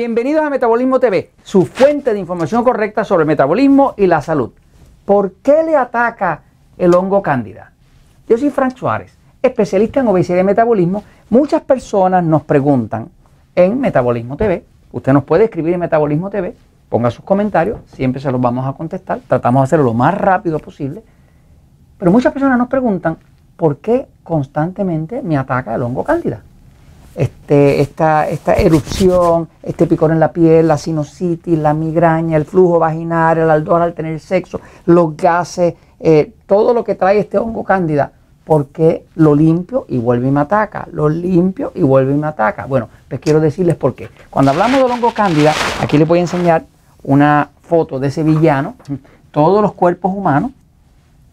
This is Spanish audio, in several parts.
Bienvenidos a Metabolismo TV, su fuente de información correcta sobre el metabolismo y la salud. ¿Por qué le ataca el hongo cándida? Yo soy Frank Suárez, especialista en obesidad y metabolismo. Muchas personas nos preguntan en Metabolismo TV. Usted nos puede escribir en Metabolismo TV, ponga sus comentarios, siempre se los vamos a contestar. Tratamos de hacerlo lo más rápido posible. Pero muchas personas nos preguntan por qué constantemente me ataca el hongo cándida este, esta, esta erupción, este picor en la piel, la sinusitis, la migraña, el flujo vaginal, el ardor al tener sexo, los gases, eh, todo lo que trae este hongo cándida, porque lo limpio y vuelve y me ataca, lo limpio y vuelve y me ataca. Bueno, pues quiero decirles por qué. Cuando hablamos del hongo cándida, aquí les voy a enseñar una foto de ese villano. Todos los cuerpos humanos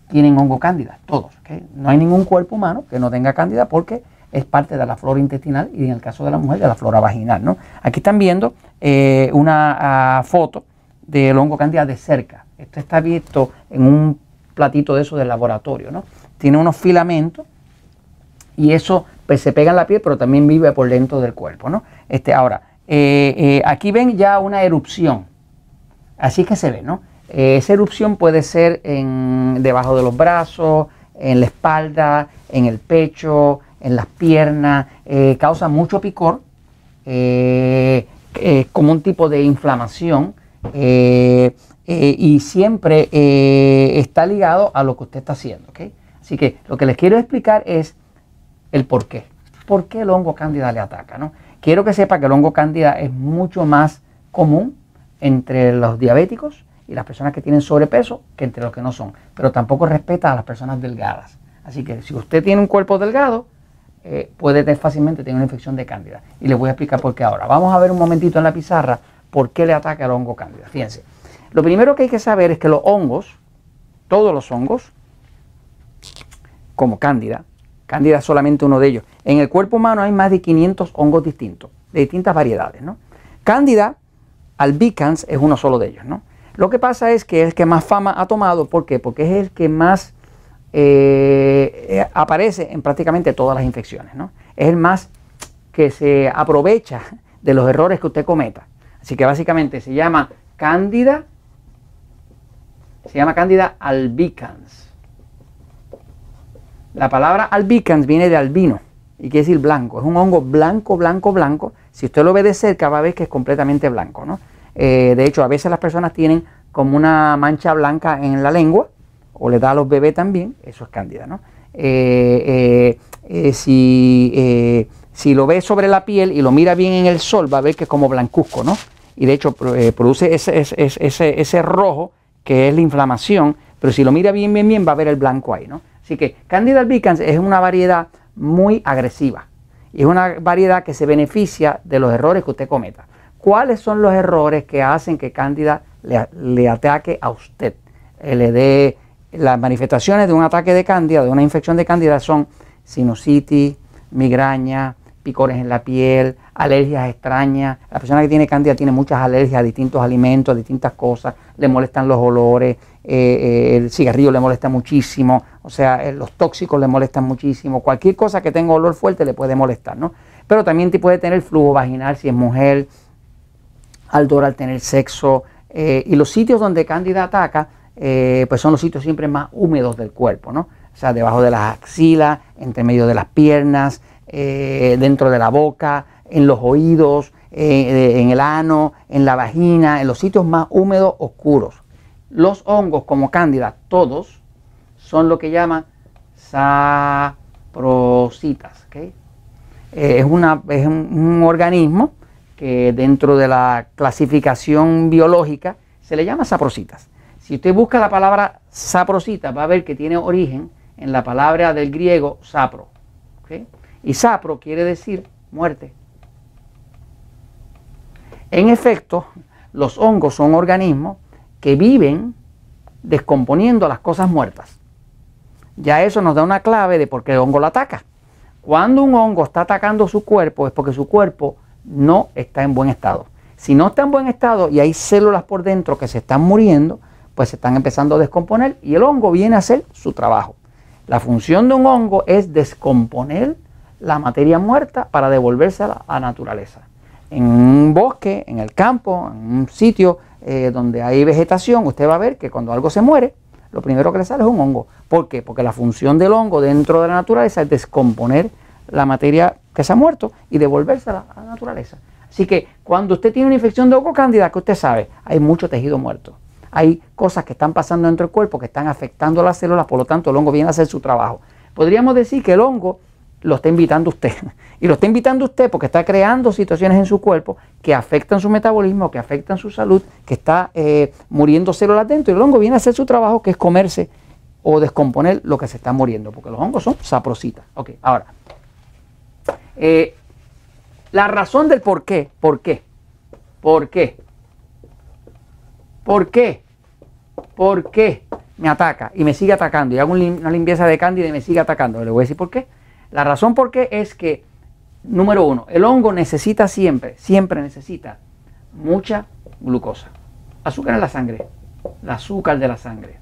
tienen hongo cándida, todos. No hay ningún cuerpo humano que no tenga cándida porque es parte de la flora intestinal y en el caso de la mujer de la flora vaginal. ¿no? Aquí están viendo eh, una ah, foto del hongo cándida de cerca. Esto está visto en un platito de eso del laboratorio. ¿no? Tiene unos filamentos y eso pues, se pega en la piel, pero también vive por dentro del cuerpo. ¿no? Este, ahora, eh, eh, aquí ven ya una erupción. Así que se ve, ¿no? esa erupción puede ser en, debajo de los brazos, en la espalda, en el pecho, en las piernas, eh, causa mucho picor, eh, eh, como un tipo de inflamación y siempre está ligado a lo que usted está haciendo. Así que lo que les quiero explicar es el por qué. ¿Por qué el hongo cándida le ataca? ¿no? Quiero que sepa que el hongo cándida es mucho más común entre los diabéticos y las personas que tienen sobrepeso que entre los que no son. Pero tampoco respeta a las personas delgadas. Así que si usted tiene un cuerpo delgado, eh, puede fácilmente tener una infección de cándida. Y les voy a explicar por qué ahora. Vamos a ver un momentito en la pizarra por qué le ataca el hongo cándida. Fíjense. Lo primero que hay que saber es que los hongos, todos los hongos, como cándida, cándida es solamente uno de ellos. En el cuerpo humano hay más de 500 hongos distintos, de distintas variedades. ¿no? Cándida albicans es uno solo de ellos. ¿no? Lo que pasa es que es el que más fama ha tomado. ¿Por qué? Porque es el que más eh, eh, aparece en prácticamente todas las infecciones. ¿no? Es el más que se aprovecha de los errores que usted cometa. Así que básicamente se llama Cándida, se llama Cándida albicans. La palabra albicans viene de albino y quiere decir blanco. Es un hongo blanco, blanco, blanco. Si usted lo ve de cerca va a ver que es completamente blanco. ¿no? Eh, de hecho, a veces las personas tienen como una mancha blanca en la lengua o le da a los bebés también, eso es cándida, ¿no? Eh, eh, eh, si, si, lo ve sobre la piel y lo mira bien en el sol, va a ver que es como blancuzco, ¿no? Y de hecho produce ese, ese, ese, rojo que es la inflamación, pero si lo mira bien, bien, bien, va a ver el blanco ahí, ¿no? Así que Candida albicans es una variedad muy agresiva y es una variedad que se beneficia de los errores que usted cometa. ¿Cuáles son los errores que hacen que Cándida le, le ataque a usted? Le dé las manifestaciones de un ataque de cándida, de una infección de cándida, son sinusitis, migraña, picores en la piel, alergias extrañas. La persona que tiene cándida tiene muchas alergias a distintos alimentos, a distintas cosas, le molestan los olores, eh, eh, el cigarrillo le molesta muchísimo, o sea, eh, los tóxicos le molestan muchísimo, cualquier cosa que tenga olor fuerte le puede molestar, ¿no? Pero también puede tener flujo vaginal si es mujer, aldor al tener sexo, y los sitios donde cándida ataca eh, pues son los sitios siempre más húmedos del cuerpo, ¿no? O sea, debajo de las axilas, entre medio de las piernas, eh, dentro de la boca, en los oídos, eh, en el ano, en la vagina, en los sitios más húmedos, oscuros. Los hongos como cándida, todos, son lo que llaman saprositas. es, una, es un organismo que dentro de la clasificación biológica se le llama saprositas. Si usted busca la palabra saprosita, va a ver que tiene origen en la palabra del griego sapro. Y sapro quiere decir muerte. En efecto, los hongos son organismos que viven descomponiendo las cosas muertas. Ya eso nos da una clave de por qué el hongo lo ataca. Cuando un hongo está atacando su cuerpo es porque su cuerpo no está en buen estado. Si no está en buen estado y hay células por dentro que se están muriendo, pues se están empezando a descomponer y el hongo viene a hacer su trabajo. La función de un hongo es descomponer la materia muerta para devolvérsela a la naturaleza. en un bosque, en el campo, en un sitio eh, donde hay vegetación, usted va a ver que cuando algo se muere, lo primero que le sale es un hongo. ¿Por qué? Porque la función del hongo dentro de la naturaleza es descomponer la materia que se ha muerto y devolvérsela a la naturaleza. Así que cuando usted tiene una infección de hongo cándida, que usted sabe, hay mucho tejido muerto. Hay cosas que están pasando dentro del cuerpo que están afectando las células, por lo tanto el hongo viene a hacer su trabajo. Podríamos decir que el hongo lo está invitando usted. Y lo está invitando usted porque está creando situaciones en su cuerpo que afectan su metabolismo, que afectan su salud, que está eh, muriendo células dentro. Y el hongo viene a hacer su trabajo, que es comerse o descomponer lo que se está muriendo, porque los hongos son saprositas. Ok, ahora, eh, la razón del por qué, por qué, por qué, por qué, por qué me ataca y me sigue atacando y hago una limpieza de cándida y me sigue atacando. Le voy a decir por qué. La razón por qué es que, número uno, el hongo necesita siempre, siempre necesita mucha glucosa. Azúcar en la sangre, el azúcar de la sangre.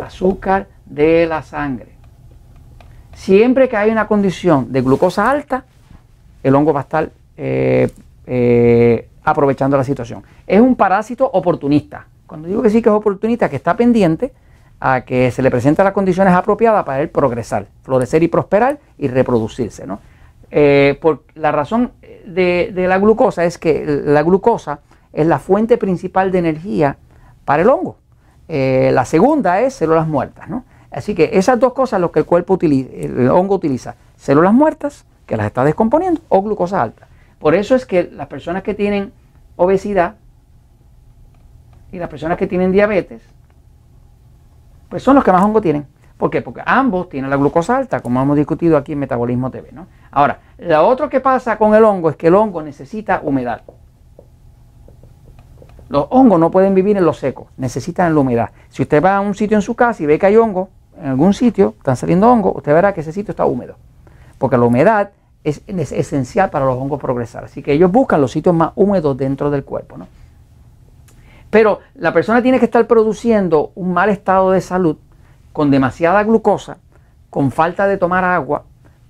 Azúcar de la sangre. Siempre que hay una condición de glucosa alta, el hongo va a estar eh, eh, aprovechando la situación. Es un parásito oportunista. Cuando digo que sí que es oportunista, que está pendiente a que se le presenten las condiciones apropiadas para él progresar, florecer y prosperar y reproducirse. ¿no? Eh, por la razón de, la glucosa es que la glucosa es la fuente principal de energía para el hongo. la segunda es células muertas. ¿no? Así que esas dos cosas lo que el cuerpo utiliza, el hongo utiliza, células muertas que las está descomponiendo o glucosa alta. Por eso es que las personas que tienen obesidad y las personas que tienen diabetes, pues son los que más hongo tienen. ¿Por qué? Porque ambos tienen la glucosa alta, como hemos discutido aquí en Metabolismo TV. ¿no? Ahora, lo otro que pasa con el hongo es que el hongo necesita humedad. Los hongos no pueden vivir en lo seco, necesitan la humedad. Si usted va a un sitio en su casa y ve que hay hongo, en algún sitio están saliendo hongos, usted verá que ese sitio está húmedo. Porque la humedad es, esencial para los hongos progresar. Así que ellos buscan los sitios más húmedos dentro del cuerpo. ¿no? Pero la persona tiene que estar produciendo un mal estado de salud con demasiada glucosa, con falta de tomar agua,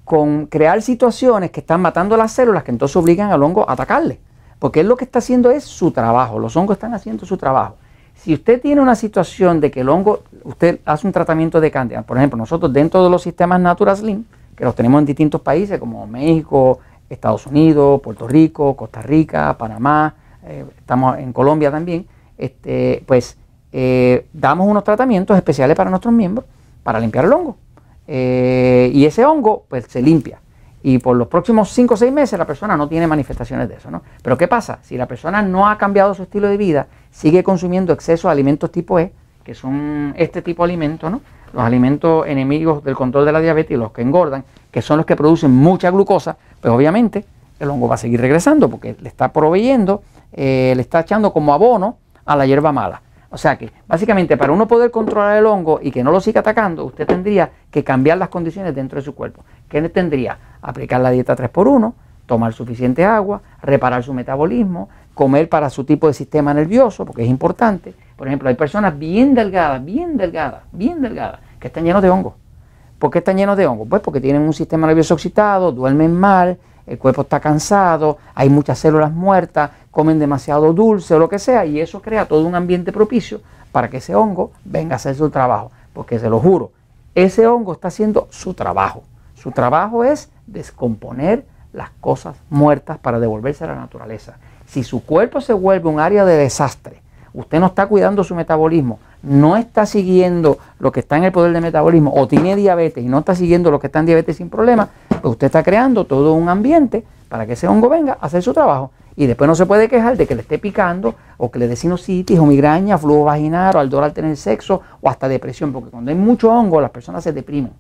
con crear situaciones que están matando las células que entonces obligan al hongo a atacarle. Porque él lo que está haciendo es su trabajo, los hongos están haciendo su trabajo. Si usted tiene una situación de que el hongo, usted hace un tratamiento de cándida, por ejemplo, nosotros dentro de los sistemas Natura Slim, que los tenemos en distintos países como México, Estados Unidos, Puerto Rico, Costa Rica, Panamá, eh, estamos en Colombia también, este, pues eh, damos unos tratamientos especiales para nuestros miembros para limpiar el hongo. Eh, y ese hongo pues se limpia. Y por los próximos 5 o 6 meses la persona no tiene manifestaciones de eso. ¿no? Pero ¿qué pasa? Si la persona no ha cambiado su estilo de vida, sigue consumiendo exceso de alimentos tipo E, que son este tipo de alimentos, ¿no? los alimentos enemigos del control de la diabetes y los que engordan, que son los que producen mucha glucosa, pues obviamente el hongo va a seguir regresando porque le está proveyendo, eh, le está echando como abono a la hierba mala. O sea que básicamente para uno poder controlar el hongo y que no lo siga atacando, usted tendría que cambiar las condiciones dentro de su cuerpo. ¿Qué tendría? Aplicar la dieta 3x1, tomar suficiente agua, reparar su metabolismo, comer para su tipo de sistema nervioso, porque es importante. Por ejemplo, hay personas bien delgadas, bien delgadas, bien delgadas, que están llenos de hongo. ¿Por qué están llenos de hongo? Pues porque tienen un sistema nervioso excitado, duermen mal, el cuerpo está cansado, hay muchas células muertas, comen demasiado dulce o lo que sea, y eso crea todo un ambiente propicio para que ese hongo venga a hacer su trabajo. Porque se lo juro, ese hongo está haciendo su trabajo. Su trabajo es descomponer las cosas muertas para devolverse a la naturaleza. Si su cuerpo se vuelve un área de desastre, usted no está cuidando su metabolismo, no está siguiendo lo que está en el poder de metabolismo o tiene diabetes y no está siguiendo lo que está en diabetes sin problema, pues usted está creando todo un ambiente para que ese hongo venga a hacer su trabajo. Y después no se puede quejar de que le esté picando o que le dé sinusitis o migraña, flujo vaginal o al dolor al tener sexo o hasta depresión, porque cuando hay mucho hongo las personas se deprimen.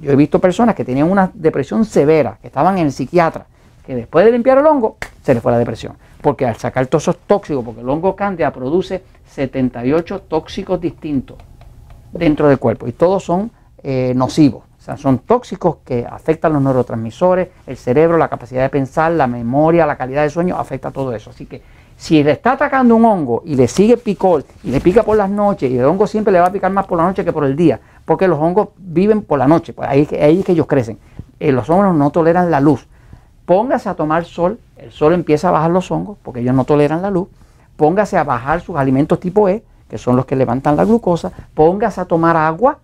Yo he visto personas que tenían una depresión severa, que estaban en el psiquiatra, que después de limpiar el hongo se les fue la depresión. Porque al sacar todos esos tóxicos, porque el hongo cándida produce 78 tóxicos distintos dentro del cuerpo y todos son eh, nocivos. Son tóxicos que afectan los neurotransmisores, el cerebro, la capacidad de pensar, la memoria, la calidad de sueño, afecta todo eso. Así que si le está atacando un hongo y le sigue picor y le pica por las noches, y el hongo siempre le va a picar más por la noche que por el día, porque los hongos viven por la noche, pues ahí, ahí es que ellos crecen. Eh, los hongos no toleran la luz. Póngase a tomar sol, el sol empieza a bajar los hongos porque ellos no toleran la luz. Póngase a bajar sus alimentos tipo E, que son los que levantan la glucosa. Póngase a tomar agua.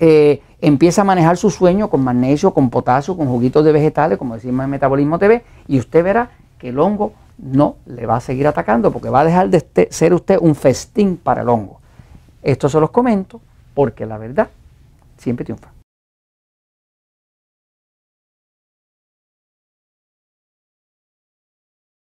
Eh, empieza a manejar su sueño con magnesio, con potasio, con juguitos de vegetales, como decimos en Metabolismo TV, y usted verá que el hongo no le va a seguir atacando porque va a dejar de este, ser usted un festín para el hongo. Esto se los comento porque la verdad siempre triunfa.